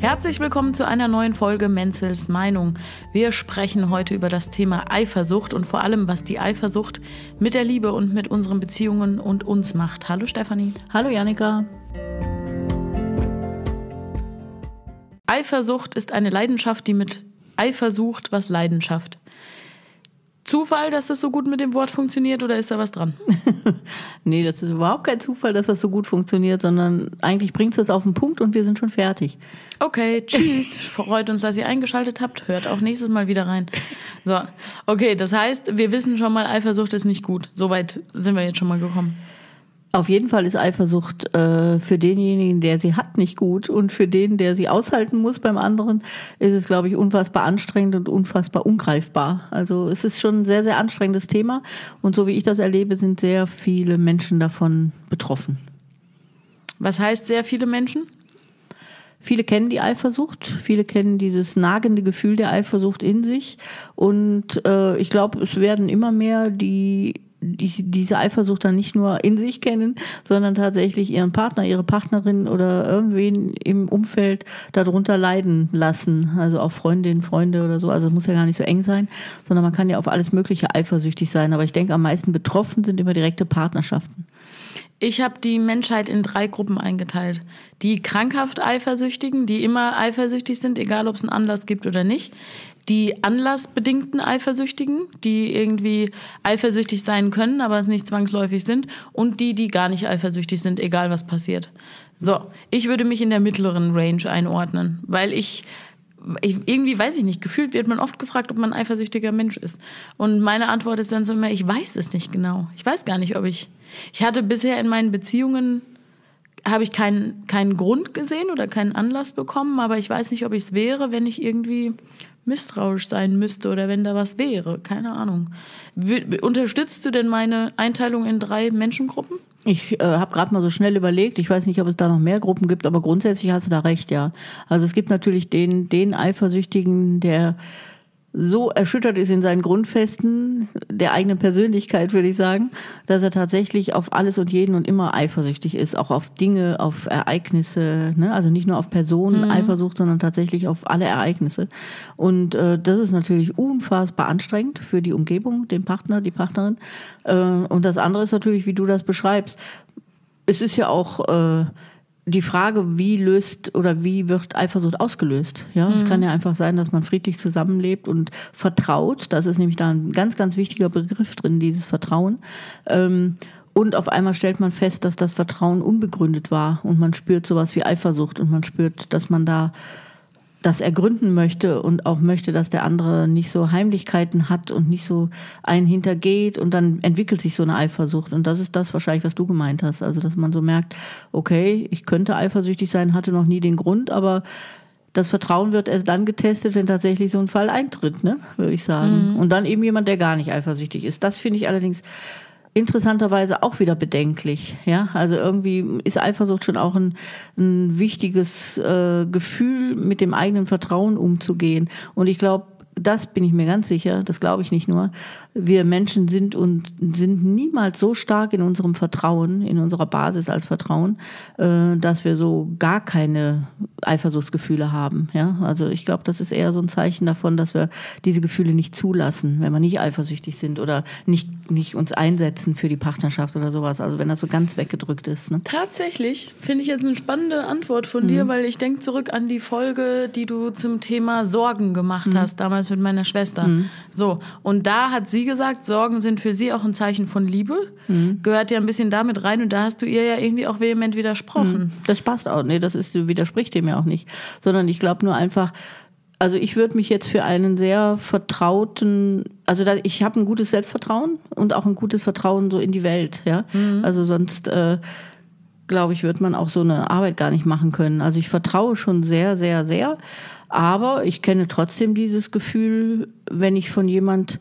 Herzlich willkommen zu einer neuen Folge Menzels Meinung. Wir sprechen heute über das Thema Eifersucht und vor allem, was die Eifersucht mit der Liebe und mit unseren Beziehungen und uns macht. Hallo Stefanie. Hallo Janika. Eifersucht ist eine Leidenschaft, die mit Eifersucht was Leidenschaft. Zufall, dass das so gut mit dem Wort funktioniert oder ist da was dran? nee, das ist überhaupt kein Zufall, dass das so gut funktioniert, sondern eigentlich bringt es auf den Punkt und wir sind schon fertig. Okay, tschüss. Freut uns, dass ihr eingeschaltet habt. Hört auch nächstes Mal wieder rein. So, okay, das heißt, wir wissen schon mal, Eifersucht ist nicht gut. Soweit sind wir jetzt schon mal gekommen. Auf jeden Fall ist Eifersucht äh, für denjenigen, der sie hat, nicht gut. Und für den, der sie aushalten muss beim anderen, ist es, glaube ich, unfassbar anstrengend und unfassbar ungreifbar. Also es ist schon ein sehr, sehr anstrengendes Thema. Und so wie ich das erlebe, sind sehr viele Menschen davon betroffen. Was heißt sehr viele Menschen? Viele kennen die Eifersucht, viele kennen dieses nagende Gefühl der Eifersucht in sich. Und äh, ich glaube, es werden immer mehr, die die, diese Eifersucht dann nicht nur in sich kennen, sondern tatsächlich ihren Partner, ihre Partnerin oder irgendwen im Umfeld darunter leiden lassen. Also auch Freundinnen, Freunde oder so. Also es muss ja gar nicht so eng sein, sondern man kann ja auf alles Mögliche eifersüchtig sein. Aber ich denke, am meisten betroffen sind immer direkte Partnerschaften. Ich habe die Menschheit in drei Gruppen eingeteilt. Die krankhaft Eifersüchtigen, die immer eifersüchtig sind, egal ob es einen Anlass gibt oder nicht die anlassbedingten Eifersüchtigen, die irgendwie eifersüchtig sein können, aber es nicht zwangsläufig sind, und die, die gar nicht eifersüchtig sind, egal was passiert. So, ich würde mich in der mittleren Range einordnen, weil ich, ich irgendwie weiß ich nicht, gefühlt wird man oft gefragt, ob man ein eifersüchtiger Mensch ist. Und meine Antwort ist dann so immer, ich weiß es nicht genau. Ich weiß gar nicht, ob ich. Ich hatte bisher in meinen Beziehungen habe ich keinen, keinen Grund gesehen oder keinen Anlass bekommen, aber ich weiß nicht, ob ich es wäre, wenn ich irgendwie misstrauisch sein müsste oder wenn da was wäre. Keine Ahnung. unterstützt du denn meine Einteilung in drei Menschengruppen? Ich äh, habe gerade mal so schnell überlegt, ich weiß nicht, ob es da noch mehr Gruppen gibt, aber grundsätzlich hast du da recht, ja. Also es gibt natürlich den, den Eifersüchtigen, der so erschüttert ist in seinen Grundfesten der eigenen Persönlichkeit, würde ich sagen, dass er tatsächlich auf alles und jeden und immer eifersüchtig ist, auch auf Dinge, auf Ereignisse, ne? also nicht nur auf Personen mhm. Eifersucht, sondern tatsächlich auf alle Ereignisse. Und äh, das ist natürlich unfassbar anstrengend für die Umgebung, den Partner, die Partnerin. Äh, und das andere ist natürlich, wie du das beschreibst. Es ist ja auch äh, die Frage, wie löst oder wie wird Eifersucht ausgelöst? Ja, mhm. es kann ja einfach sein, dass man friedlich zusammenlebt und vertraut. Das ist nämlich da ein ganz, ganz wichtiger Begriff drin, dieses Vertrauen. Ähm, und auf einmal stellt man fest, dass das Vertrauen unbegründet war und man spürt sowas wie Eifersucht und man spürt, dass man da das ergründen möchte und auch möchte, dass der andere nicht so Heimlichkeiten hat und nicht so einen hintergeht und dann entwickelt sich so eine Eifersucht und das ist das wahrscheinlich, was du gemeint hast, also dass man so merkt, okay, ich könnte eifersüchtig sein, hatte noch nie den Grund, aber das Vertrauen wird erst dann getestet, wenn tatsächlich so ein Fall eintritt, ne, würde ich sagen. Mhm. Und dann eben jemand, der gar nicht eifersüchtig ist. Das finde ich allerdings interessanterweise auch wieder bedenklich. Ja, also irgendwie ist Eifersucht schon auch ein, ein wichtiges äh, Gefühl, mit dem eigenen Vertrauen umzugehen. Und ich glaube, das bin ich mir ganz sicher, das glaube ich nicht nur, wir Menschen sind und sind niemals so stark in unserem Vertrauen, in unserer Basis als Vertrauen, äh, dass wir so gar keine Eifersuchtsgefühle haben. Ja, also ich glaube, das ist eher so ein Zeichen davon, dass wir diese Gefühle nicht zulassen, wenn wir nicht eifersüchtig sind oder nicht, nicht uns einsetzen für die Partnerschaft oder sowas. Also wenn das so ganz weggedrückt ist. Ne? Tatsächlich finde ich jetzt eine spannende Antwort von mhm. dir, weil ich denke zurück an die Folge, die du zum Thema Sorgen gemacht mhm. hast, damals mit meiner Schwester. Mhm. So, und da hat sie gesagt, Sorgen sind für sie auch ein Zeichen von Liebe. Mhm. Gehört ja ein bisschen damit rein und da hast du ihr ja irgendwie auch vehement widersprochen. Mhm. Das passt auch. Nee, das ist, widerspricht dem ja auch nicht. Sondern ich glaube nur einfach, also ich würde mich jetzt für einen sehr vertrauten, also da, ich habe ein gutes Selbstvertrauen und auch ein gutes Vertrauen so in die Welt, ja. Mhm. Also sonst äh, glaube ich, wird man auch so eine Arbeit gar nicht machen können. Also ich vertraue schon sehr, sehr, sehr. Aber ich kenne trotzdem dieses Gefühl, wenn ich von jemand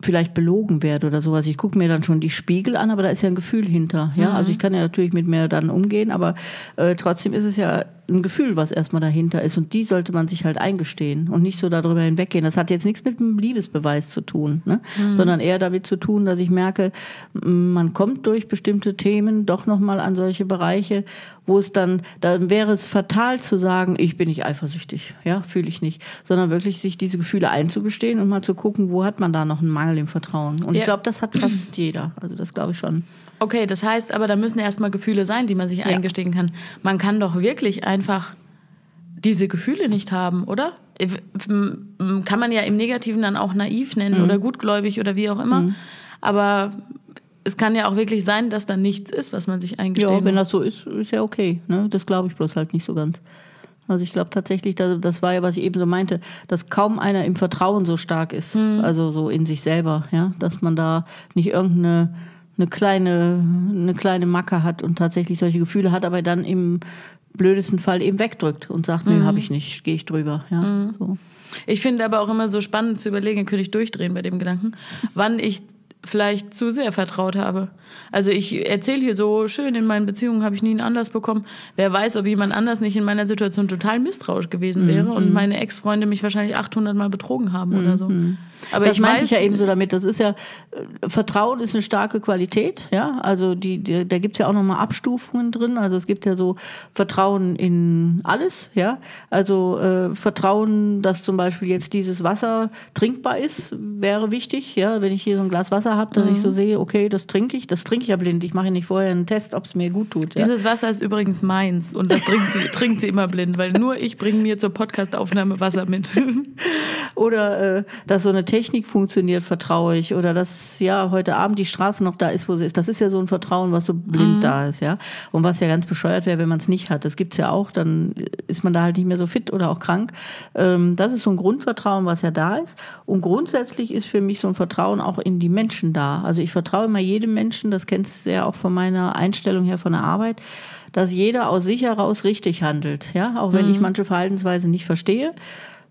vielleicht belogen werde oder sowas. Ich gucke mir dann schon die Spiegel an, aber da ist ja ein Gefühl hinter. Ja, mhm. also ich kann ja natürlich mit mir dann umgehen, aber äh, trotzdem ist es ja ein Gefühl, was erstmal dahinter ist. Und die sollte man sich halt eingestehen und nicht so darüber hinweggehen. Das hat jetzt nichts mit einem Liebesbeweis zu tun, ne? Mhm. sondern eher damit zu tun, dass ich merke, man kommt durch bestimmte Themen doch nochmal an solche Bereiche, wo es dann, dann wäre es fatal zu sagen, ich bin nicht eifersüchtig, ja, fühle ich nicht, sondern wirklich sich diese Gefühle einzugestehen und mal zu gucken, wo hat man da noch einen Mangel im Vertrauen. Und ja. ich glaube, das hat fast jeder. Also das glaube ich schon. Okay, das heißt aber, da müssen erstmal Gefühle sein, die man sich ja. eingestehen kann. Man kann doch wirklich einfach diese Gefühle nicht haben, oder? Kann man ja im Negativen dann auch naiv nennen mhm. oder gutgläubig oder wie auch immer. Mhm. Aber es kann ja auch wirklich sein, dass da nichts ist, was man sich eingesteht. Ja, wenn das so ist, ist ja okay. Ne? Das glaube ich bloß halt nicht so ganz. Also ich glaube tatsächlich, das war ja, was ich eben so meinte, dass kaum einer im Vertrauen so stark ist, mhm. also so in sich selber, ja, dass man da nicht irgendeine eine kleine, eine kleine Macke hat und tatsächlich solche Gefühle hat, aber dann im blödesten Fall eben wegdrückt und sagt, mhm. nee, habe ich nicht, gehe ich drüber. Ja, mhm. so. Ich finde aber auch immer so spannend zu überlegen, könnte ich durchdrehen bei dem Gedanken, wann ich vielleicht zu sehr vertraut habe. Also ich erzähle hier so schön, in meinen Beziehungen habe ich nie einen Anlass bekommen. Wer weiß, ob jemand anders nicht in meiner Situation total misstrauisch gewesen wäre mhm. und meine Ex-Freunde mich wahrscheinlich 800 Mal betrogen haben mhm. oder so. Mhm. Aber das ich meinte ich ja eben so damit. Das ist ja, äh, Vertrauen ist eine starke Qualität, ja. Also die, die da gibt es ja auch nochmal Abstufungen drin. Also es gibt ja so Vertrauen in alles, ja. Also äh, Vertrauen, dass zum Beispiel jetzt dieses Wasser trinkbar ist, wäre wichtig, ja. Wenn ich hier so ein Glas Wasser habe, dass mhm. ich so sehe, okay, das trinke ich, das trinke ich ja blind. Ich mache nicht vorher einen Test, ob es mir gut tut. Ja? Dieses Wasser ist übrigens meins und das trinkt sie, trinkt sie immer blind, weil nur ich bringe mir zur Podcastaufnahme Wasser mit. Oder äh, dass so eine Technik funktioniert, vertraue ich. Oder dass ja heute Abend die Straße noch da ist, wo sie ist. Das ist ja so ein Vertrauen, was so blind mhm. da ist, ja. Und was ja ganz bescheuert wäre, wenn man es nicht hat. Das gibt es ja auch, dann ist man da halt nicht mehr so fit oder auch krank. Ähm, das ist so ein Grundvertrauen, was ja da ist. Und grundsätzlich ist für mich so ein Vertrauen auch in die Menschen da. Also ich vertraue immer jedem Menschen, das kennst du ja auch von meiner Einstellung her von der Arbeit dass jeder aus sich heraus richtig handelt, ja, auch wenn mhm. ich manche Verhaltensweisen nicht verstehe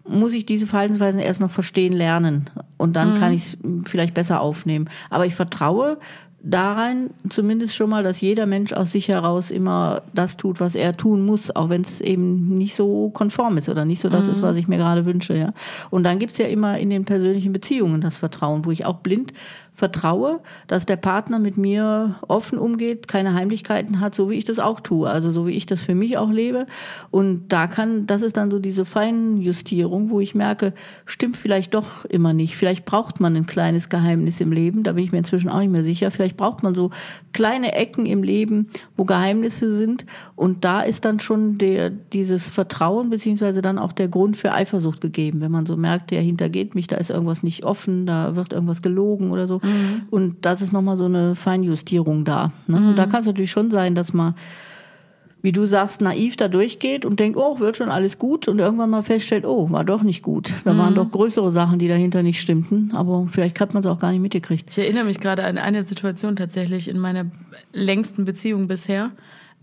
muss ich diese Verhaltensweisen erst noch verstehen lernen und dann mhm. kann ich es vielleicht besser aufnehmen. Aber ich vertraue daran zumindest schon mal, dass jeder Mensch aus sich heraus immer das tut, was er tun muss, auch wenn es eben nicht so konform ist oder nicht so das mhm. ist, was ich mir gerade wünsche. Ja. Und dann gibt es ja immer in den persönlichen Beziehungen das Vertrauen, wo ich auch blind vertraue, dass der Partner mit mir offen umgeht, keine Heimlichkeiten hat, so wie ich das auch tue, also so wie ich das für mich auch lebe. Und da kann, das ist dann so diese Feinjustierung, wo ich merke, stimmt vielleicht doch immer nicht. Vielleicht braucht man ein kleines Geheimnis im Leben, da bin ich mir inzwischen auch nicht mehr sicher. Vielleicht braucht man so kleine Ecken im Leben, wo Geheimnisse sind. Und da ist dann schon der, dieses Vertrauen beziehungsweise dann auch der Grund für Eifersucht gegeben. Wenn man so merkt, der hintergeht mich, da ist irgendwas nicht offen, da wird irgendwas gelogen oder so. Mhm. Und das ist nochmal so eine Feinjustierung da. Ne? Mhm. Und da kann es natürlich schon sein, dass man, wie du sagst, naiv da durchgeht und denkt, oh, wird schon alles gut und irgendwann mal feststellt, oh, war doch nicht gut. Da mhm. waren doch größere Sachen, die dahinter nicht stimmten. Aber vielleicht hat man es auch gar nicht mitgekriegt. Ich erinnere mich gerade an eine Situation tatsächlich in meiner längsten Beziehung bisher.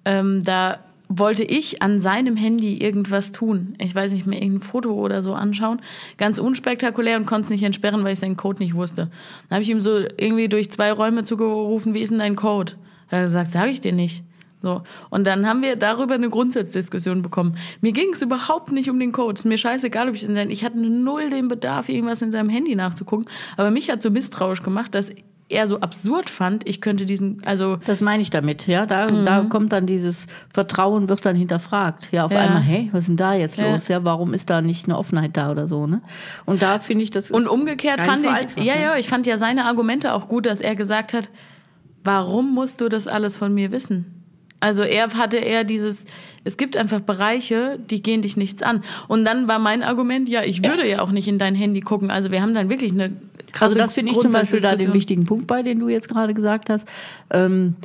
Ähm, da wollte ich an seinem Handy irgendwas tun. Ich weiß nicht mehr, irgendein Foto oder so anschauen. Ganz unspektakulär und konnte es nicht entsperren, weil ich seinen Code nicht wusste. Dann habe ich ihm so irgendwie durch zwei Räume zugerufen, wie ist denn dein Code? Er hat gesagt, sage ich dir nicht. So. Und dann haben wir darüber eine Grundsatzdiskussion bekommen. Mir ging es überhaupt nicht um den Code. Es ist mir scheißegal, ob ich den. Ich hatte null den Bedarf, irgendwas in seinem Handy nachzugucken. Aber mich hat so misstrauisch gemacht, dass eher so absurd fand, ich könnte diesen, also. Das meine ich damit, ja. Da, mhm. da kommt dann dieses Vertrauen, wird dann hinterfragt. Ja, auf ja. einmal, hey, was ist denn da jetzt los? Ja, warum ist da nicht eine Offenheit da oder so, ne? Und da finde ich das. Und umgekehrt fand so ich, einfach, ja, ne? ja, ich fand ja seine Argumente auch gut, dass er gesagt hat, warum musst du das alles von mir wissen? Also er hatte eher dieses, es gibt einfach Bereiche, die gehen dich nichts an. Und dann war mein Argument, ja, ich würde ja auch nicht in dein Handy gucken. Also wir haben dann wirklich eine krasse Also das finde ich zum Beispiel da den wichtigen Punkt bei, den du jetzt gerade gesagt hast. Ähm,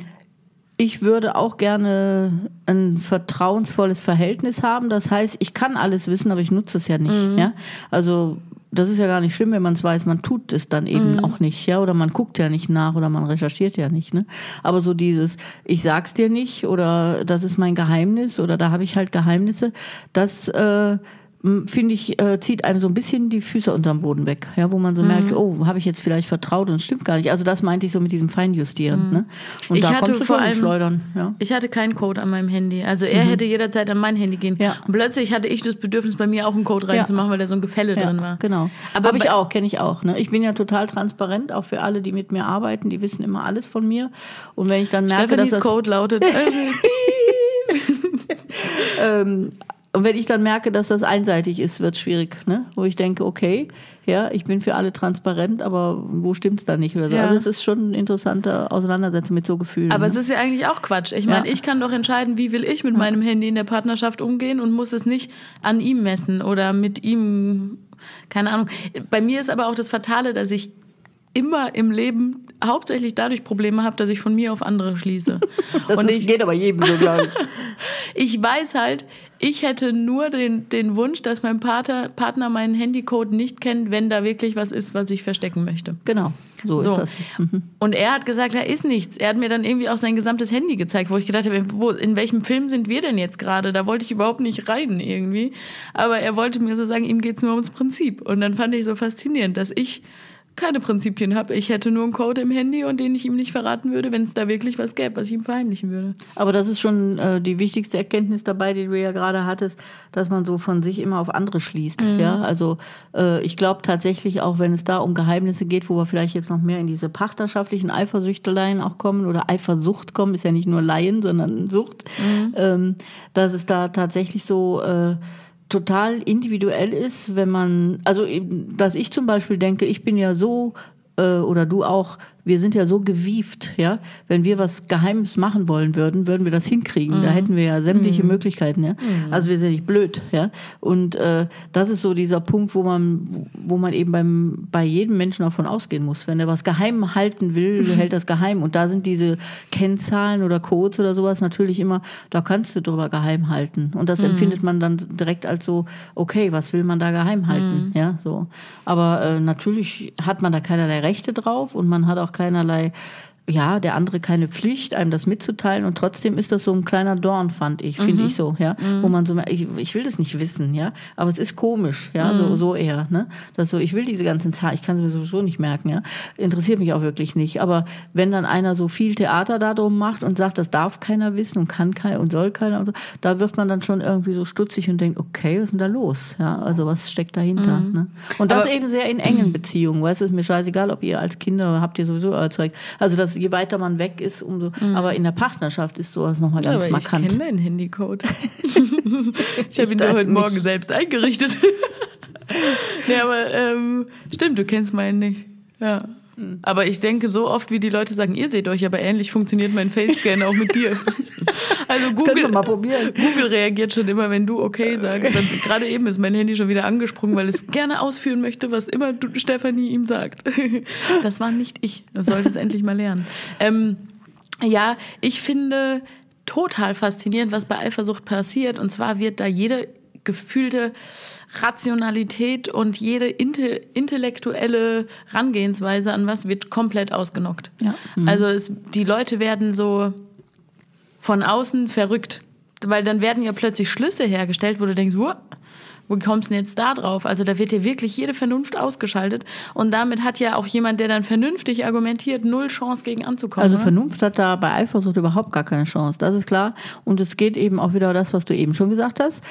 ich würde auch gerne ein vertrauensvolles Verhältnis haben. Das heißt, ich kann alles wissen, aber ich nutze es ja nicht. Mhm. Ja? Also das ist ja gar nicht schlimm, wenn man es weiß, man tut es dann eben mhm. auch nicht, ja, oder man guckt ja nicht nach oder man recherchiert ja nicht, ne? Aber so dieses, ich sag's dir nicht oder das ist mein Geheimnis oder da habe ich halt Geheimnisse, das äh, finde ich, äh, zieht einem so ein bisschen die Füße unterm Boden weg, ja, wo man so mhm. merkt, oh, habe ich jetzt vielleicht vertraut und es stimmt gar nicht. Also das meinte ich so mit diesem Feinjustieren. Mhm. Ne? Und ich da hatte vor allem, schleudern. Ja. Ich hatte keinen Code an meinem Handy. Also er mhm. hätte jederzeit an mein Handy gehen. Ja. Und plötzlich hatte ich das Bedürfnis, bei mir auch einen Code reinzumachen, ja. weil da so ein Gefälle drin war. Genau. Aber habe ich auch, kenne ich auch. Ne? Ich bin ja total transparent, auch für alle, die mit mir arbeiten, die wissen immer alles von mir. Und wenn ich dann merke, Stephanies dass das Code lautet. ähm, und wenn ich dann merke, dass das einseitig ist, wird es schwierig, ne? Wo ich denke, okay, ja, ich bin für alle transparent, aber wo stimmt es da nicht oder so? Ja. Also es ist schon eine interessante Auseinandersetzung mit so Gefühlen. Aber ne? es ist ja eigentlich auch Quatsch. Ich meine, ja. ich kann doch entscheiden, wie will ich mit ja. meinem Handy in der Partnerschaft umgehen und muss es nicht an ihm messen oder mit ihm, keine Ahnung. Bei mir ist aber auch das Fatale, dass ich immer im Leben hauptsächlich dadurch Probleme habe, dass ich von mir auf andere schließe. das und ich, geht aber jedem so, glaube ich. ich weiß halt, ich hätte nur den, den Wunsch, dass mein Partner, Partner meinen Handycode nicht kennt, wenn da wirklich was ist, was ich verstecken möchte. Genau, so, so. ist das. Mhm. Und er hat gesagt, da ist nichts. Er hat mir dann irgendwie auch sein gesamtes Handy gezeigt, wo ich gedacht habe, wo, in welchem Film sind wir denn jetzt gerade? Da wollte ich überhaupt nicht rein irgendwie. Aber er wollte mir so sagen, ihm geht es nur ums Prinzip. Und dann fand ich so faszinierend, dass ich keine Prinzipien habe. Ich hätte nur einen Code im Handy und den ich ihm nicht verraten würde, wenn es da wirklich was gäbe, was ich ihm verheimlichen würde. Aber das ist schon äh, die wichtigste Erkenntnis dabei, die du ja gerade hattest, dass man so von sich immer auf andere schließt. Mhm. Ja, also äh, ich glaube tatsächlich auch, wenn es da um Geheimnisse geht, wo wir vielleicht jetzt noch mehr in diese partnerschaftlichen Eifersüchteleien auch kommen oder Eifersucht kommen, ist ja nicht nur Laien, sondern Sucht, mhm. ähm, dass es da tatsächlich so äh, total individuell ist, wenn man, also dass ich zum Beispiel denke, ich bin ja so äh, oder du auch, wir sind ja so gewieft, ja. Wenn wir was Geheimes machen wollen würden, würden wir das hinkriegen. Mhm. Da hätten wir ja sämtliche mhm. Möglichkeiten, ja. Mhm. Also wir sind nicht blöd, ja. Und äh, das ist so dieser Punkt, wo man, wo man eben beim, bei jedem Menschen davon ausgehen muss. Wenn er was geheim halten will, hält das geheim. Und da sind diese Kennzahlen oder Codes oder sowas natürlich immer, da kannst du drüber geheim halten. Und das mhm. empfindet man dann direkt als so, okay, was will man da geheim halten, mhm. ja, so. Aber äh, natürlich hat man da keinerlei Rechte drauf und man hat auch keinerlei ja, der andere keine Pflicht, einem das mitzuteilen und trotzdem ist das so ein kleiner Dorn, fand ich, finde mhm. ich so, ja, mhm. wo man so, ich, ich will das nicht wissen, ja, aber es ist komisch, ja, mhm. so, so eher, ne, das so, ich will diese ganzen Zahlen, ich kann sie mir sowieso nicht merken, ja, interessiert mich auch wirklich nicht, aber wenn dann einer so viel Theater darum macht und sagt, das darf keiner wissen und kann keiner und soll keiner und so, da wird man dann schon irgendwie so stutzig und denkt, okay, was ist denn da los, ja, also was steckt dahinter, mhm. ne, und das aber, eben sehr in engen Beziehungen, weißt du, ist mir scheißegal, ob ihr als Kinder habt ihr sowieso euer Zeug, also das je weiter man weg ist, umso. Mhm. Aber in der Partnerschaft ist sowas nochmal ganz aber markant. Ich kenne deinen Handycode. ich habe ihn dir heute Morgen selbst eingerichtet. nee, aber ähm, stimmt, du kennst meinen nicht. Ja. Aber ich denke, so oft wie die Leute sagen, ihr seht euch aber ähnlich, funktioniert mein Facescan auch mit dir. Also Google, mal probieren. Google reagiert schon immer, wenn du okay sagst. Dann, gerade eben ist mein Handy schon wieder angesprungen, weil es gerne ausführen möchte, was immer du, Stefanie ihm sagt. Das war nicht ich. Das sollte es endlich mal lernen. Ähm, ja, ich finde total faszinierend, was bei Eifersucht passiert. Und zwar wird da jede gefühlte Rationalität und jede intellektuelle Rangehensweise an was wird komplett ausgenockt. Ja. Mhm. Also es, die Leute werden so von außen verrückt, weil dann werden ja plötzlich Schlüsse hergestellt, wo du denkst, wo, wo kommst du denn jetzt da drauf? Also da wird ja wirklich jede Vernunft ausgeschaltet und damit hat ja auch jemand, der dann vernünftig argumentiert, null Chance gegen anzukommen. Also Vernunft hat da bei Eifersucht überhaupt gar keine Chance, das ist klar. Und es geht eben auch wieder das, was du eben schon gesagt hast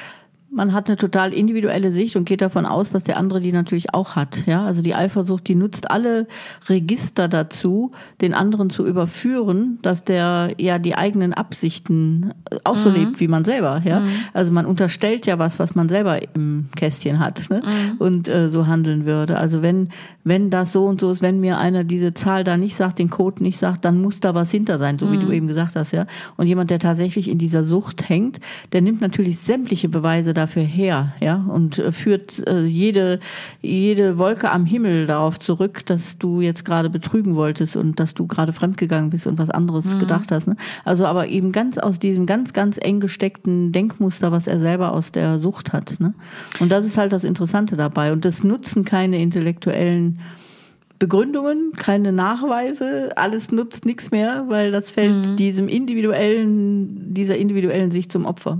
man hat eine total individuelle Sicht und geht davon aus, dass der andere die natürlich auch hat. Ja, also die Eifersucht, die nutzt alle Register dazu, den anderen zu überführen, dass der ja die eigenen Absichten auch so mhm. lebt wie man selber. Ja, mhm. also man unterstellt ja was, was man selber im Kästchen hat ne? Mhm. und äh, so handeln würde. Also wenn wenn das so und so ist, wenn mir einer diese Zahl da nicht sagt, den Code nicht sagt, dann muss da was hinter sein, so wie du mhm. eben gesagt hast. Ja, und jemand, der tatsächlich in dieser Sucht hängt, der nimmt natürlich sämtliche Beweise dafür her, ja, und äh, führt äh, jede, jede Wolke am Himmel darauf zurück, dass du jetzt gerade betrügen wolltest und dass du gerade fremdgegangen bist und was anderes mhm. gedacht hast. Ne? Also aber eben ganz aus diesem ganz, ganz eng gesteckten Denkmuster, was er selber aus der Sucht hat. Ne? Und das ist halt das Interessante dabei. Und das nutzen keine intellektuellen Begründungen, keine Nachweise, alles nutzt nichts mehr, weil das fällt mhm. diesem individuellen, dieser individuellen Sicht zum Opfer.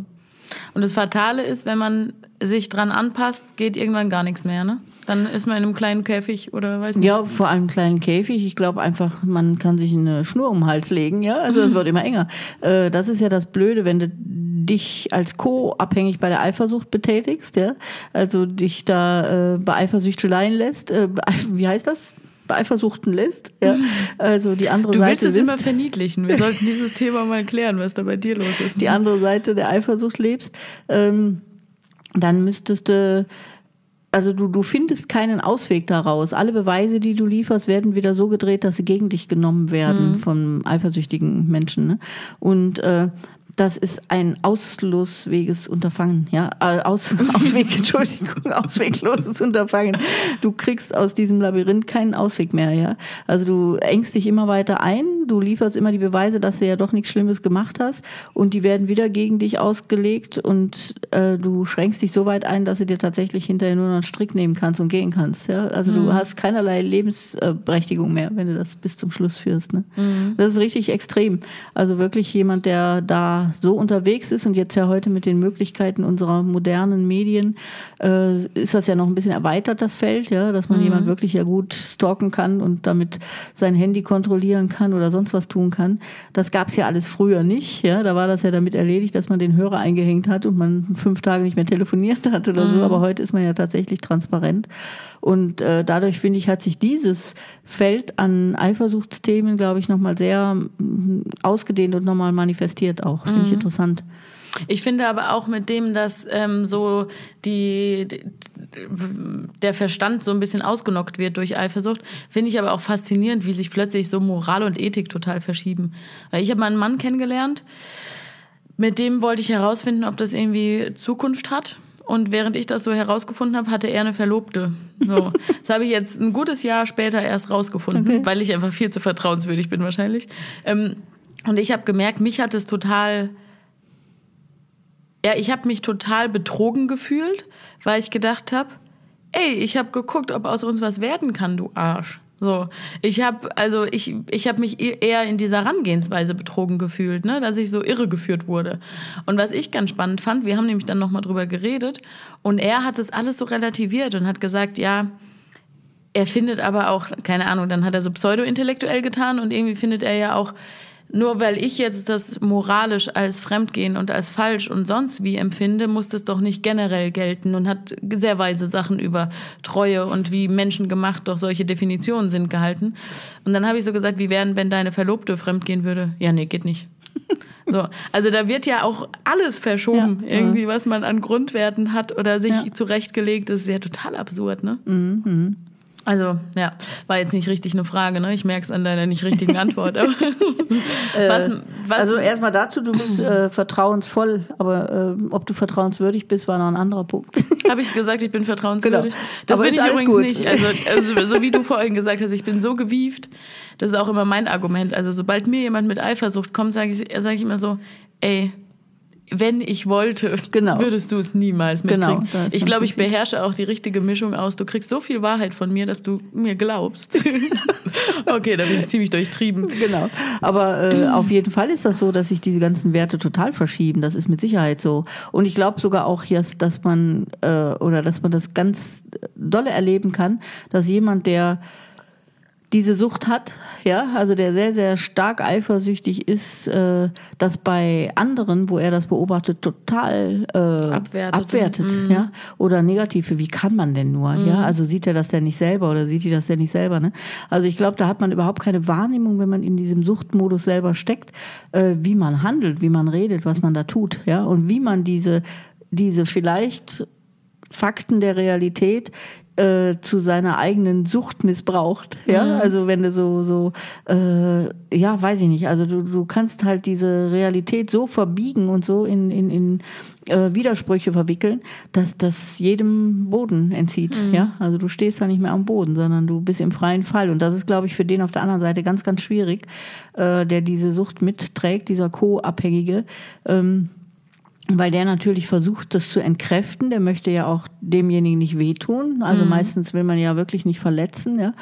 Und das Fatale ist, wenn man sich dran anpasst, geht irgendwann gar nichts mehr, ne? Dann ist man in einem kleinen Käfig oder weiß nicht. Ja, vor allem einen kleinen Käfig. Ich glaube einfach, man kann sich eine Schnur um den Hals legen, ja. Also es wird immer enger. Äh, das ist ja das Blöde, wenn du dich als Co-abhängig bei der Eifersucht betätigst, ja. Also dich da äh, bei Eifersüchteleien lässt. Äh, wie heißt das? Eifersuchten lässt. Ja. Also die andere du Seite. willst es immer verniedlichen. Wir sollten dieses Thema mal klären, was da bei dir los ist. die andere Seite der Eifersucht lebst, ähm, dann müsstest du, also du, du findest keinen Ausweg daraus. Alle Beweise, die du lieferst, werden wieder so gedreht, dass sie gegen dich genommen werden von eifersüchtigen Menschen. Ne? Und äh, das ist ein ausschlussweges Unterfangen, ja, äh, aus, Ausweg, Entschuldigung, auswegloses Unterfangen. Du kriegst aus diesem Labyrinth keinen Ausweg mehr, ja. Also du engst dich immer weiter ein, du lieferst immer die Beweise, dass du ja doch nichts Schlimmes gemacht hast und die werden wieder gegen dich ausgelegt und äh, du schränkst dich so weit ein, dass du dir tatsächlich hinterher nur noch einen Strick nehmen kannst und gehen kannst, ja. Also du hast keinerlei Lebensberechtigung mehr, wenn du das bis zum Schluss führst, ne. Das ist richtig extrem. Also wirklich jemand, der da so unterwegs ist und jetzt ja heute mit den Möglichkeiten unserer modernen Medien äh, ist das ja noch ein bisschen erweitert, das Feld, ja, dass man jemand wirklich ja gut stalken kann und damit sein Handy kontrollieren kann oder sonst was tun kann. Das gab es ja alles früher nicht, ja. Da war das ja damit erledigt, dass man den Hörer eingehängt hat und man fünf Tage nicht mehr telefoniert hat oder so. Aber heute ist man ja tatsächlich transparent. Und äh, dadurch, finde ich, hat sich dieses Feld an Eifersuchtsthemen, glaube ich, nochmal sehr mm, ausgedehnt und nochmal manifestiert auch. Finde ich interessant. Ich finde aber auch mit dem, dass ähm, so die, die, der Verstand so ein bisschen ausgenockt wird durch Eifersucht, finde ich aber auch faszinierend, wie sich plötzlich so Moral und Ethik total verschieben. Weil ich habe mal einen Mann kennengelernt, mit dem wollte ich herausfinden, ob das irgendwie Zukunft hat. Und während ich das so herausgefunden habe, hatte er eine Verlobte. So. Das habe ich jetzt ein gutes Jahr später erst rausgefunden, weil ich einfach viel zu vertrauenswürdig bin wahrscheinlich. Ähm, und ich habe gemerkt, mich hat es total ja, ich habe mich total betrogen gefühlt, weil ich gedacht habe, ey, ich habe geguckt, ob aus uns was werden kann, du Arsch. So, ich habe also ich ich habe mich e- eher in dieser Herangehensweise betrogen gefühlt, ne, dass ich so irregeführt wurde. Und was ich ganz spannend fand, wir haben nämlich dann noch mal drüber geredet und er hat das alles so relativiert und hat gesagt, ja, er findet aber auch, keine Ahnung, dann hat er so pseudo-intellektuell getan und irgendwie findet er ja auch, nur weil ich jetzt das moralisch als Fremdgehen und als falsch und sonst wie empfinde, muss das doch nicht generell gelten und hat sehr weise Sachen über Treue und wie Menschen gemacht doch solche Definitionen sind gehalten. Und dann habe ich so gesagt, wie wären, wenn deine Verlobte fremdgehen würde? Ja, nee, geht nicht. So, also da wird ja auch alles verschoben, Ja. irgendwie, was man an Grundwerten hat oder sich Ja. zurechtgelegt. Das ist ja total absurd, ne? Also, ja, war jetzt nicht richtig eine Frage, ne? Ich merke es an deiner nicht richtigen Antwort. Was, was, Also erstmal dazu, du bist äh, vertrauensvoll, aber äh, ob du vertrauenswürdig bist, war noch ein anderer Punkt. habe ich gesagt, ich bin vertrauenswürdig? Genau. Das Aber bin ich übrigens gut. nicht. Also, also, so wie du vorhin gesagt hast, ich bin so gewieft. Das ist auch immer mein Argument. Also, sobald mir jemand mit Eifersucht kommt, sage ich, sag ich immer so, ey, wenn ich wollte, Genau. würdest du es niemals Genau, mitkriegen. ist ich glaube, ich beherrsche auch die richtige Mischung aus. Du kriegst so viel Wahrheit von mir, dass du mir glaubst. okay, da bin ich ziemlich durchtrieben. genau. Aber äh, auf jeden Fall ist das so, dass sich diese ganzen Werte total verschieben. Das ist mit Sicherheit so. Und ich glaube sogar auch, dass, dass man äh, oder dass man das ganz dolle erleben kann, dass jemand, der diese Sucht hat, ja, also der sehr, sehr stark eifersüchtig ist, äh, das bei anderen, wo er das beobachtet, total äh, Abwertet. abwertet ja, oder negativ. Wie kann man denn nur? Ja, also sieht er das denn nicht selber oder sieht die das denn nicht selber? Ne? Also ich glaube, da hat man überhaupt keine Wahrnehmung, wenn man in diesem Suchtmodus selber steckt, äh, wie man handelt, wie man redet, was man da tut, ja, und wie man diese diese vielleicht Fakten der Realität äh, zu seiner eigenen Sucht missbraucht. Ja, also wenn du so, so äh, ja, weiß ich nicht, also du, du kannst halt diese Realität so verbiegen und so in, in, in äh, Widersprüche verwickeln, dass das jedem Boden entzieht. Ja, also du stehst da nicht mehr am Boden, sondern du bist im freien Fall. Und das ist, glaube ich, für den auf der anderen Seite ganz, ganz schwierig, äh, der diese Sucht mitträgt, dieser Co-Abhängige. Ähm, weil der natürlich versucht, das zu entkräften. Der möchte ja auch demjenigen nicht wehtun. Also mhm. meistens will man ja wirklich nicht verletzen. Ja?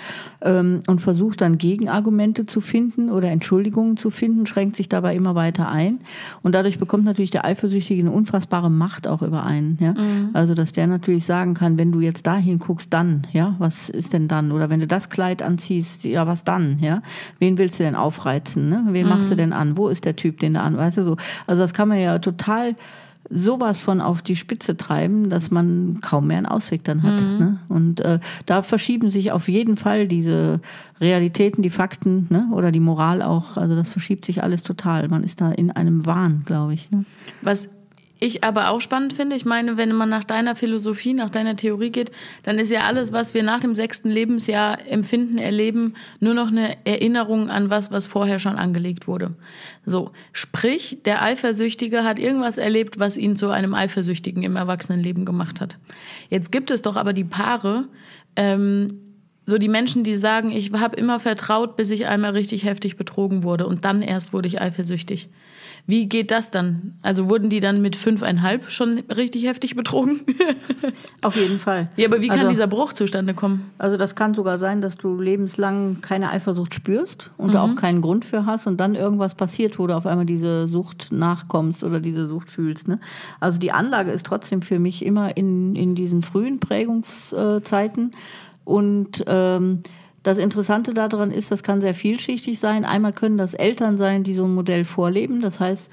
Ähm, und versucht dann Gegenargumente zu finden oder Entschuldigungen zu finden, schränkt sich dabei immer weiter ein. Und dadurch bekommt natürlich der Eifersüchtige eine unfassbare Macht auch über einen. Ja? Mhm. Also dass der natürlich sagen kann, wenn du jetzt dahin guckst, dann, ja, was ist denn dann? Oder wenn du das Kleid anziehst, ja, was dann? Ja? Wen willst du denn aufreizen? Ne? Wen mhm. machst du denn an? Wo ist der Typ, den du an? Weißt du so? Also das kann man ja total sowas von auf die Spitze treiben, dass man kaum mehr einen Ausweg dann hat. Mhm. Ne? Und äh, da verschieben sich auf jeden Fall diese Realitäten, die Fakten ne? oder die Moral auch. Also das verschiebt sich alles total. Man ist da in einem Wahn, glaube ich. Ne? Was ich aber auch spannend finde, ich meine, wenn man nach deiner Philosophie, nach deiner Theorie geht, dann ist ja alles, was wir nach dem sechsten Lebensjahr empfinden, erleben, nur noch eine Erinnerung an was, was vorher schon angelegt wurde. So, sprich, der Eifersüchtige hat irgendwas erlebt, was ihn zu einem Eifersüchtigen im Erwachsenenleben gemacht hat. Jetzt gibt es doch aber die Paare, ähm, so die Menschen, die sagen, ich habe immer vertraut, bis ich einmal richtig heftig betrogen wurde und dann erst wurde ich eifersüchtig. Wie geht das dann? Also wurden die dann mit fünfeinhalb schon richtig heftig betrogen? Auf jeden Fall. Ja, aber wie kann also, dieser Bruch zustande kommen? Also das kann sogar sein, dass du lebenslang keine Eifersucht spürst und mhm. auch keinen Grund für hast und dann irgendwas passiert, wo du auf einmal diese Sucht nachkommst oder diese Sucht fühlst. Ne? Also die Anlage ist trotzdem für mich immer in, in diesen frühen Prägungszeiten und ähm, das Interessante daran ist, das kann sehr vielschichtig sein. Einmal können das Eltern sein, die so ein Modell vorleben. Das heißt,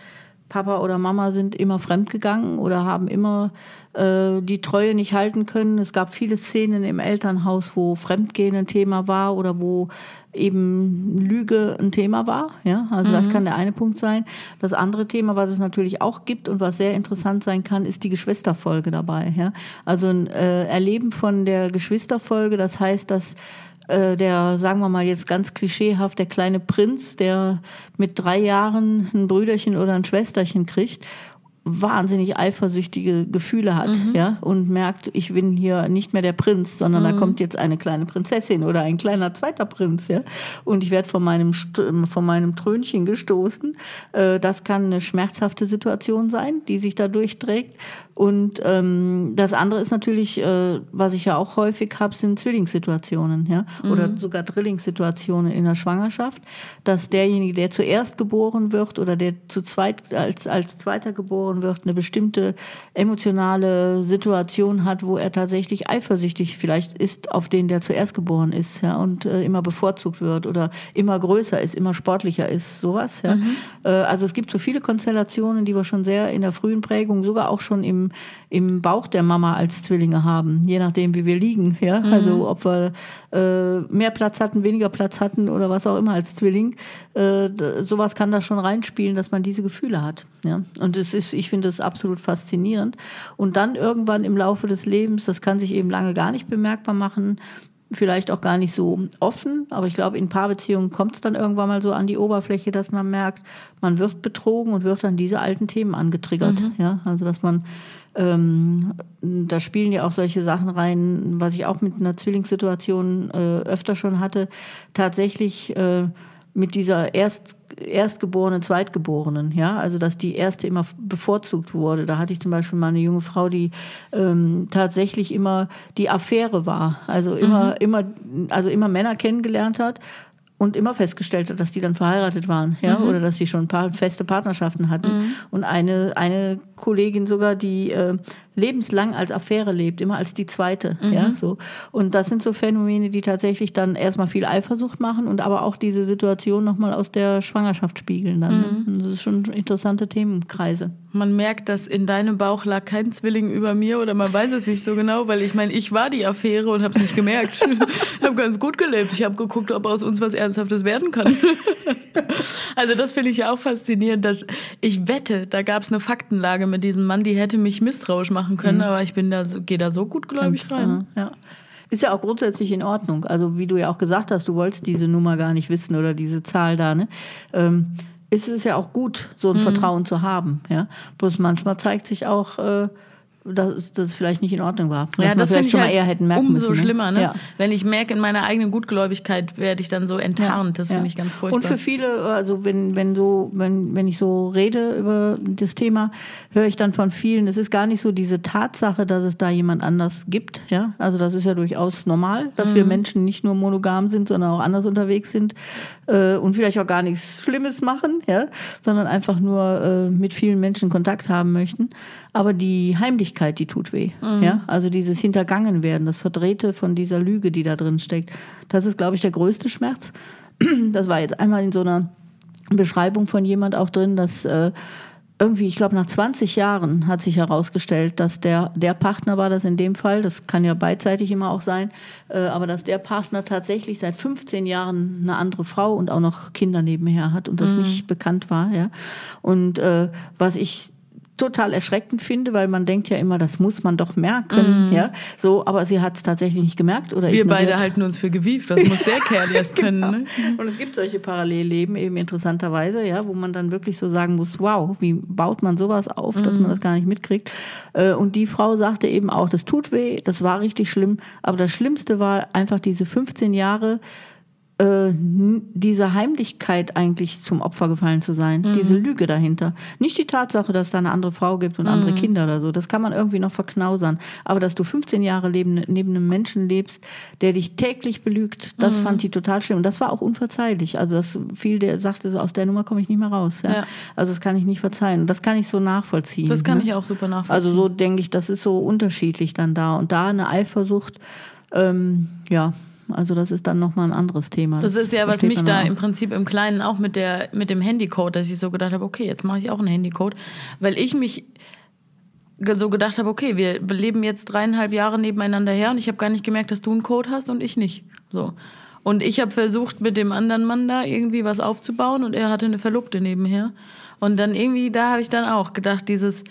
Papa oder Mama sind immer fremdgegangen oder haben immer äh, die Treue nicht halten können. Es gab viele Szenen im Elternhaus, wo Fremdgehen ein Thema war oder wo eben Lüge ein Thema war. Ja, also mhm. das kann der eine Punkt sein. Das andere Thema, was es natürlich auch gibt und was sehr interessant sein kann, ist die Geschwisterfolge dabei. Ja, also ein äh, Erleben von der Geschwisterfolge. Das heißt, dass äh, der, sagen wir mal jetzt ganz klischeehaft, der kleine Prinz, der mit drei Jahren ein Brüderchen oder ein Schwesterchen kriegt wahnsinnig eifersüchtige Gefühle hat, mhm. ja, und merkt, ich bin hier nicht mehr der Prinz, sondern mhm. da kommt jetzt eine kleine Prinzessin oder ein kleiner zweiter Prinz, ja, und ich werde von meinem von meinem Trönchen gestoßen. Äh, das kann eine schmerzhafte Situation sein, die sich da durchträgt. Und ähm, das andere ist natürlich, äh, was ich ja auch häufig habe, sind Zwillingssituationen, ja, mhm. oder sogar Drillingssituationen in der Schwangerschaft, dass derjenige, der zuerst geboren wird oder der zu zweit als als zweiter geboren wird, eine bestimmte emotionale Situation hat, wo er tatsächlich eifersüchtig vielleicht ist auf den, der zuerst geboren ist, ja, und äh, immer bevorzugt wird oder immer größer ist, immer sportlicher ist, sowas, ja. Mhm. Äh, also es gibt so viele Konstellationen, die wir schon sehr in der frühen Prägung, sogar auch schon im im, Bauch der Mama als Zwillinge haben, je nachdem, wie wir liegen. Ja? Mhm. Also ob wir äh, mehr Platz hatten, weniger Platz hatten oder was auch immer als Zwilling. Äh, sowas kann da schon reinspielen, dass man diese Gefühle hat. Ja? Und es ist, ich finde das absolut faszinierend. Und dann irgendwann im Laufe des Lebens, das kann sich eben lange gar nicht bemerkbar machen, vielleicht auch gar nicht so offen, aber ich glaube, in Paarbeziehungen kommt es dann irgendwann mal so an die Oberfläche, dass man merkt, man wird betrogen und wird dann diese alten Themen angetriggert. Mhm. Ja, also dass man ähm, da spielen ja auch solche Sachen rein, was ich auch mit einer Zwillingssituation äh, öfter schon hatte. Tatsächlich äh, mit dieser Erst, Erstgeborenen, Zweitgeborenen, ja, also dass die erste immer bevorzugt wurde. Da hatte ich zum Beispiel mal eine junge Frau, die ähm, tatsächlich immer die Affäre war, also immer, mhm. immer, also immer Männer kennengelernt hat und immer festgestellt hat, dass die dann verheiratet waren, ja, mhm. oder dass sie schon ein paar feste Partnerschaften hatten. Mhm. Und eine, eine Kollegin sogar, die äh, lebenslang als Affäre lebt, immer als die zweite. Mhm. Ja, so. Und das sind so Phänomene, die tatsächlich dann erstmal viel Eifersucht machen und aber auch diese Situation nochmal aus der Schwangerschaft spiegeln. Dann. Mhm. Das ist schon interessante Themenkreise. Man merkt, dass in deinem Bauch lag kein Zwilling über mir oder man weiß es nicht so genau, weil ich meine, ich war die Affäre und habe es nicht gemerkt. ich habe ganz gut gelebt. Ich habe geguckt, ob aus uns was Ernsthaftes werden kann. also das finde ich ja auch faszinierend, dass ich wette, da gab es eine Faktenlage mit diesem Mann, die hätte mich misstrauisch machen können, mhm. aber ich bin da, gehe da so gut gläubig rein. Ja. Ist ja auch grundsätzlich in Ordnung. Also wie du ja auch gesagt hast, du wolltest diese Nummer gar nicht wissen oder diese Zahl da. Ne? Ähm, ist es ja auch gut, so ein mhm. Vertrauen zu haben. Ja? Bloß manchmal zeigt sich auch, äh, dass das vielleicht nicht in Ordnung war. Ja, Dass das vielleicht ich schon mal halt eher hätten merken umso müssen. schlimmer, ne? Ja. Wenn ich merke, in meiner eigenen Gutgläubigkeit werde ich dann so enttarnt. Das Ja. finde ich ganz furchtbar. Und für viele, also wenn, wenn so, wenn, wenn ich so rede über das Thema, höre ich dann von vielen, es ist gar nicht so diese Tatsache, dass es da jemand anders gibt. Ja, also das ist ja durchaus normal, dass Mhm. wir Menschen nicht nur monogam sind, sondern auch anders unterwegs sind äh, und vielleicht auch gar nichts Schlimmes machen, ja, sondern einfach nur äh, mit vielen Menschen Kontakt haben möchten. Aber die Heimlichkeit, die tut weh. Mhm. Ja, also dieses Hintergangenwerden, das Verdrehte von dieser Lüge, die da drin steckt, das ist, glaube ich, der größte Schmerz. Das war jetzt einmal in so einer Beschreibung von jemand auch drin, dass äh, irgendwie, ich glaube, nach 20 Jahren hat sich herausgestellt, dass der, der Partner war das in dem Fall, das kann ja beidseitig immer auch sein, äh, aber dass der Partner tatsächlich seit 15 Jahren eine andere Frau und auch noch Kinder nebenher hat und das nicht bekannt war. Ja. Und äh, was ich total erschreckend finde, weil man denkt ja immer, das muss man doch merken, ja, so, aber sie hat es tatsächlich nicht gemerkt oder wir ignoriert. beide halten uns für gewieft. Das muss der Kerl erst können. Genau. Ne? Und es gibt solche Parallelleben eben interessanterweise, ja, wo man dann wirklich so sagen muss, wow, wie baut man sowas auf, dass man das gar nicht mitkriegt. Äh, Und die Frau sagte eben auch, das tut weh, das war richtig schlimm, aber das Schlimmste war einfach diese 15 Jahre äh, n- diese Heimlichkeit eigentlich zum Opfer gefallen zu sein, diese Lüge dahinter. Nicht die Tatsache, dass da eine andere Frau gibt und andere Kinder oder so, das kann man irgendwie noch verknausern. Aber dass du 15 Jahre leben, neben einem Menschen lebst, der dich täglich belügt, das fand die total schlimm. Und das war auch unverzeihlich. Also das viel, der sagte, so, aus der Nummer komme ich nicht mehr raus. Ja? Ja. Also das kann ich nicht verzeihen. Und das kann ich so nachvollziehen. Das kann ne? ich auch super nachvollziehen. Also so denke ich, das ist so unterschiedlich dann da. Und da eine Eifersucht, ähm, ja, also das ist dann nochmal ein anderes Thema. Das ist ja, was mich da auch. im Prinzip im Kleinen auch mit, der, mit dem Handycode, dass ich so gedacht habe, okay, jetzt mache ich auch einen Handycode, weil ich mich so gedacht habe, okay, wir leben jetzt dreieinhalb Jahre nebeneinander her und ich habe gar nicht gemerkt, dass du einen Code hast und ich nicht. So. Und ich habe versucht, mit dem anderen Mann da irgendwie was aufzubauen und er hatte eine Verlobte nebenher. Und dann irgendwie, da habe ich dann auch gedacht, dieses,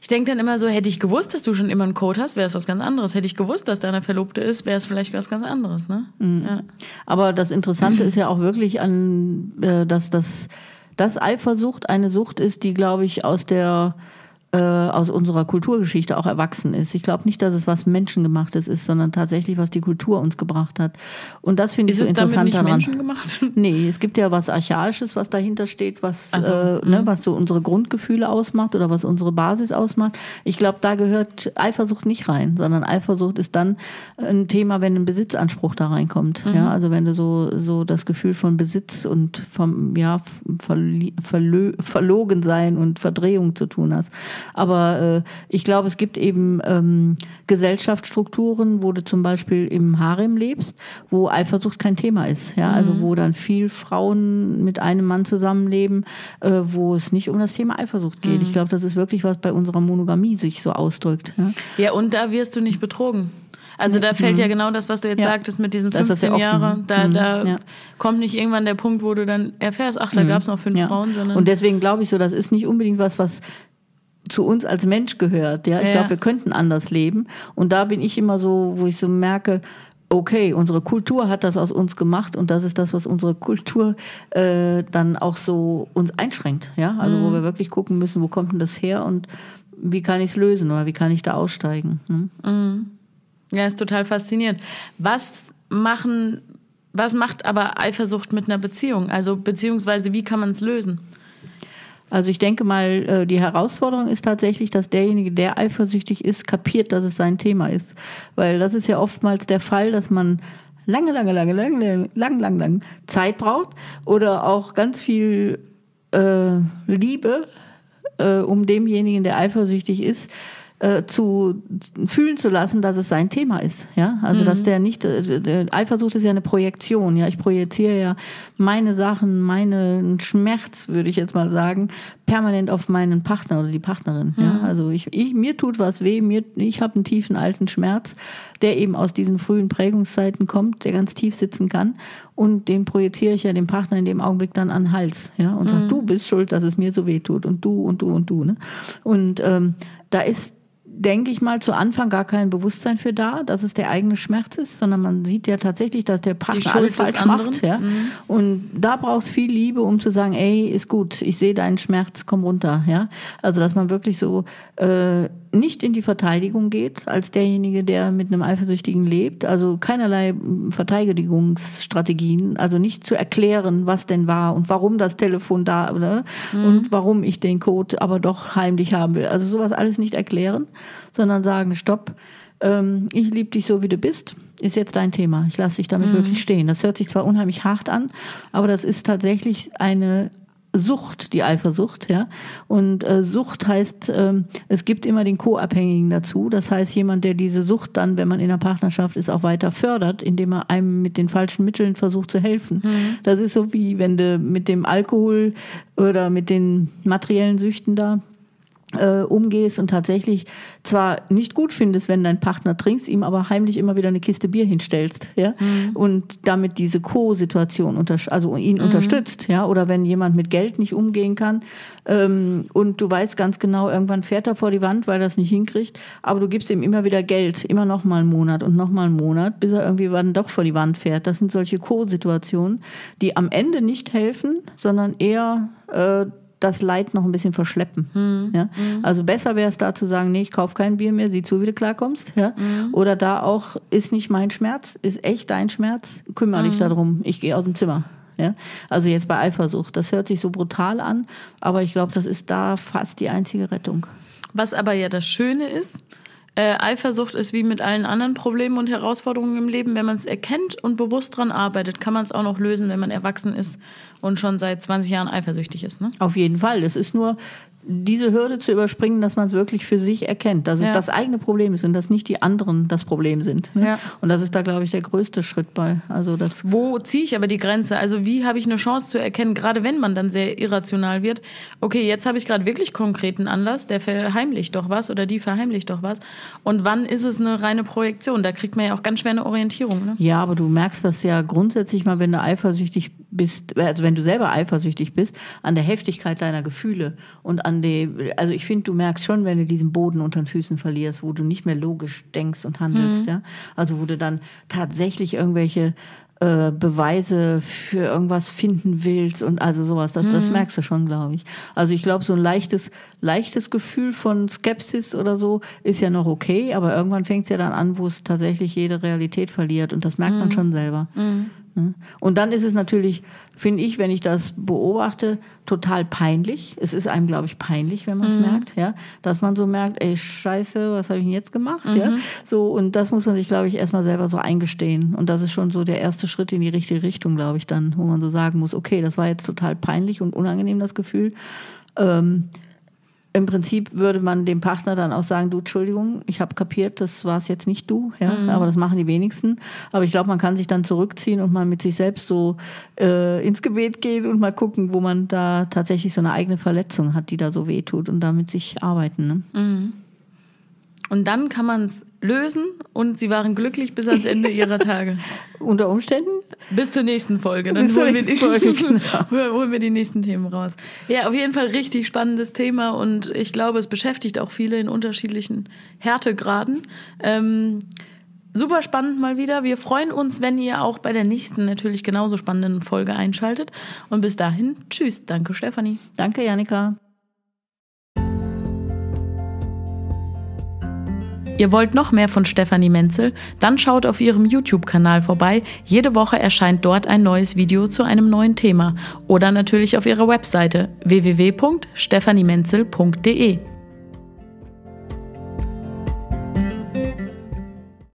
ich denke dann immer so, hätte ich gewusst, dass du schon immer einen Code hast, wäre es was ganz anderes. Hätte ich gewusst, dass deine Verlobte ist, wäre es vielleicht was ganz anderes. Ne? Ja. Aber das Interessante ist ja auch wirklich an, äh, dass das dass Eifersucht eine Sucht ist, die, glaube ich, aus der äh, aus unserer Kulturgeschichte auch erwachsen ist. Ich glaube nicht, dass es was Menschengemachtes ist, sondern tatsächlich, was die Kultur uns gebracht hat. Und das finde ich Ist so es damit interessant nicht daran. menschengemacht? Nee, es gibt ja was Archaisches, was dahinter steht, was, so, äh, ne, was so unsere Grundgefühle ausmacht oder was unsere Basis ausmacht. Ich glaube, da gehört Eifersucht nicht rein, sondern Eifersucht ist dann ein Thema, wenn ein Besitzanspruch da reinkommt. Ja, also wenn du so, so das Gefühl von Besitz und vom ja, verli- verlö verlogen sein und Verdrehung zu tun hast. Aber äh, ich glaube, es gibt eben ähm, Gesellschaftsstrukturen, wo du zum Beispiel im Harem lebst, wo Eifersucht kein Thema ist. Ja? Also wo dann viel Frauen mit einem Mann zusammenleben, äh, wo es nicht um das Thema Eifersucht geht. Ich glaube, das ist wirklich was bei unserer Monogamie sich so ausdrückt. Ja? Ja, und da wirst du nicht betrogen. Also da fällt ja genau das, was du jetzt Mhm. Ja. sagtest mit diesen Da ist das 15 ja offen. Jahren. Da, Mhm. da Ja. kommt nicht irgendwann der Punkt, wo du dann erfährst, ach, da gab es noch fünf. Frauen, sondern Und deswegen glaube ich so, das ist nicht unbedingt was, was zu uns als Mensch gehört. Ja, ich Ja. glaube, wir könnten anders leben. Und da bin ich immer so, wo ich so merke, okay, unsere Kultur hat das aus uns gemacht und das ist das, was unsere Kultur äh, dann auch so uns einschränkt. Ja, also Mhm. wo wir wirklich gucken müssen, wo kommt denn das her und wie kann ich es lösen oder wie kann ich da aussteigen. Ne? ja, ist total faszinierend. Was machen, was macht aber Eifersucht mit einer Beziehung? Also beziehungsweise wie kann man es lösen? Also ich denke mal, äh, die Herausforderung ist tatsächlich, dass derjenige, der eifersüchtig ist, kapiert, dass es sein Thema ist. Weil das ist ja oftmals der Fall, dass man lange, lange, lange, lange, lang, lang, lang Zeit braucht oder auch ganz viel äh, Liebe, äh, um demjenigen, der eifersüchtig ist, äh, zu fühlen zu lassen, dass es sein Thema ist. Ja, also dass der nicht äh, der Eifersucht ist ja eine Projektion. Ja, ich projiziere ja meine Sachen, meinen Schmerz, würde ich jetzt mal sagen, permanent auf meinen Partner oder die Partnerin. Ja, also ich, ich mir tut was weh, mir ich habe einen tiefen alten Schmerz, der eben aus diesen frühen Prägungszeiten kommt, der ganz tief sitzen kann und den projiziere ich ja dem Partner in dem Augenblick dann an den Hals. Ja, und sage, du bist schuld, dass es mir so weh tut und du und du und du. Ne? Und ähm, da ist denke ich mal, zu Anfang gar kein Bewusstsein für da, dass es der eigene Schmerz ist, sondern man sieht ja tatsächlich, dass der Partner alles falsch macht. Ja? Mhm. Und da braucht es viel Liebe, um zu sagen, ey, ist gut, ich sehe deinen Schmerz, komm runter. Ja? Also, dass man wirklich so äh, nicht in die Verteidigung geht, als derjenige, der mit einem Eifersüchtigen lebt. Also keinerlei Verteidigungsstrategien, also nicht zu erklären, was denn war und warum das Telefon da oder, mhm. und warum ich den Code aber doch heimlich haben will. Also sowas alles nicht erklären, sondern sagen, stopp, ähm, ich liebe dich so, wie du bist, ist jetzt dein Thema. Ich lasse dich damit mhm. wirklich stehen. Das hört sich zwar unheimlich hart an, aber das ist tatsächlich eine Sucht, die Eifersucht, ja. Und äh, Sucht heißt, ähm, es gibt immer den Co-Abhängigen dazu. Das heißt, jemand, der diese Sucht dann, wenn man in einer Partnerschaft ist, auch weiter fördert, indem er einem mit den falschen Mitteln versucht zu helfen. Mhm. Das ist so wie wenn du mit dem Alkohol oder mit den materiellen Süchten da äh, umgehst und tatsächlich zwar nicht gut findest, wenn dein Partner trinkst, ihm aber heimlich immer wieder eine Kiste Bier hinstellst, ja, mhm. und damit diese Co-Situation, also ihn mhm. unterstützt, ja, oder wenn jemand mit Geld nicht umgehen kann ähm, und du weißt ganz genau, irgendwann fährt er vor die Wand, weil er es nicht hinkriegt, aber du gibst ihm immer wieder Geld, immer noch mal einen Monat und noch mal einen Monat, bis er irgendwie dann doch vor die Wand fährt. Das sind solche Co-Situationen, die am Ende nicht helfen, sondern eher äh, das Leid noch ein bisschen verschleppen. Mhm. Ja? Mhm. Also besser wäre es da zu sagen, nee, ich kaufe kein Bier mehr, sieh zu, wie du klarkommst. Ja? Mhm. Oder da auch, ist nicht mein Schmerz, ist echt dein Schmerz, kümmere dich mhm. darum, ich gehe aus dem Zimmer. Ja? Also jetzt bei Eifersucht, das hört sich so brutal an, aber ich glaube, das ist da fast die einzige Rettung. Was aber ja das Schöne ist, äh, Eifersucht ist wie mit allen anderen Problemen und Herausforderungen im Leben. Wenn man es erkennt und bewusst dran arbeitet, kann man es auch noch lösen, wenn man erwachsen ist und schon seit 20 Jahren eifersüchtig ist. Ne? Auf jeden Fall. Es ist nur diese Hürde zu überspringen, dass man es wirklich für sich erkennt, dass es das eigene Problem ist und dass nicht die anderen das Problem sind. Ne? Ja. Und das ist da, glaube ich, der größte Schritt bei. Also das Wo ziehe ich aber die Grenze? Also wie habe ich eine Chance zu erkennen, gerade wenn man dann sehr irrational wird, okay, jetzt habe ich gerade wirklich konkreten Anlass, der verheimlicht doch was oder die verheimlicht doch was. Und wann ist es eine reine Projektion? Da kriegt man ja auch ganz schwer eine Orientierung. Ne? Ja, aber du merkst das ja grundsätzlich mal, wenn du eifersüchtig bist, also wenn du selber eifersüchtig bist, an der Heftigkeit deiner Gefühle und an die, also ich finde, du merkst schon, wenn du diesen Boden unter den Füßen verlierst, wo du nicht mehr logisch denkst und handelst, mhm. ja. Also wo du dann tatsächlich irgendwelche äh, Beweise für irgendwas finden willst und also sowas, das, mhm. das merkst du schon, glaube ich. Also ich glaube, so ein leichtes, leichtes Gefühl von Skepsis oder so ist ja noch okay, aber irgendwann fängt es ja dann an, wo es tatsächlich jede Realität verliert und das merkt mhm. man schon selber. Mhm. Ne? Und dann ist es natürlich, finde ich, wenn ich das beobachte, total peinlich. Es ist einem, glaube ich, peinlich, wenn man es mhm. merkt, ja, dass man so merkt, ey, scheiße, was habe ich denn jetzt gemacht? Mhm. Ja? So, und das muss man sich, glaube ich, erstmal selber so eingestehen. Und das ist schon so der erste Schritt in die richtige Richtung, glaube ich, dann, wo man so sagen muss, okay, das war jetzt total peinlich und unangenehm, das Gefühl. Ähm, im Prinzip würde man dem Partner dann auch sagen, du, Entschuldigung, ich habe kapiert, das war es jetzt nicht du, ja, mhm. aber das machen die wenigsten. Aber ich glaube, man kann sich dann zurückziehen und mal mit sich selbst so äh, ins Gebet gehen und mal gucken, wo man da tatsächlich so eine eigene Verletzung hat, die da so wehtut und damit sich arbeiten. Ne? Mhm. Und dann kann man es lösen und sie waren glücklich bis ans Ende ihrer Tage. Unter Umständen? Bis zur nächsten Folge. Dann holen, wir die, Folge, genau. holen wir die nächsten Themen raus. Ja, auf jeden Fall richtig spannendes Thema und ich glaube, es beschäftigt auch viele in unterschiedlichen Härtegraden. Ähm, super spannend mal wieder. Wir freuen uns, wenn ihr auch bei der nächsten natürlich genauso spannenden Folge einschaltet. Und bis dahin, tschüss. Danke, Stefanie. Danke, Janika. Ihr wollt noch mehr von Stefanie Menzel? Dann schaut auf ihrem YouTube-Kanal vorbei. Jede Woche erscheint dort ein neues Video zu einem neuen Thema. Oder natürlich auf ihrer Webseite www.stephaniemenzel.de.